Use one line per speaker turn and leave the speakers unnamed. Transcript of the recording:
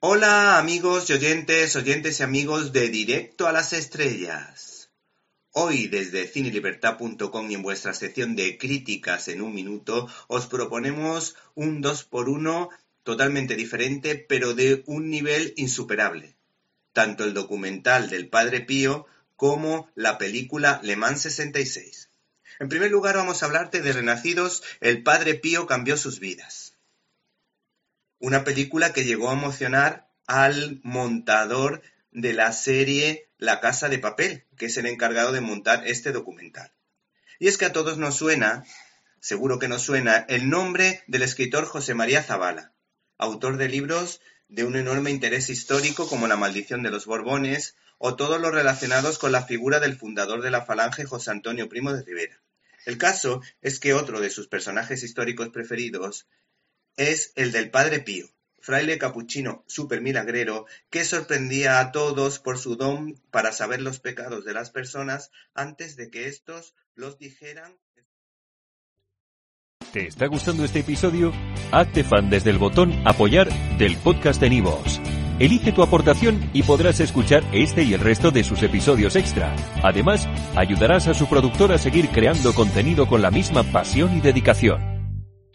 Hola amigos y oyentes, oyentes y amigos de Directo a las Estrellas. Hoy desde cinelibertad.com y en vuestra sección de críticas en un minuto os proponemos un 2x1 totalmente diferente pero de un nivel insuperable. Tanto el documental del Padre Pío como la película Le Mans 66. En primer lugar vamos a hablarte de Renacidos, el Padre Pío cambió sus vidas una película que llegó a emocionar al montador de la serie La Casa de Papel, que es el encargado de montar este documental. Y es que a todos nos suena, seguro que nos suena, el nombre del escritor José María Zavala, autor de libros de un enorme interés histórico como La maldición de los Borbones o todos los relacionados con la figura del fundador de la Falange José Antonio Primo de Rivera. El caso es que otro de sus personajes históricos preferidos es el del Padre Pío, fraile capuchino super milagrero que sorprendía a todos por su don para saber los pecados de las personas antes de que éstos los dijeran.
¿Te está gustando este episodio? Hazte fan desde el botón apoyar del podcast de Nivos. Elige tu aportación y podrás escuchar este y el resto de sus episodios extra. Además, ayudarás a su productor a seguir creando contenido con la misma pasión y dedicación.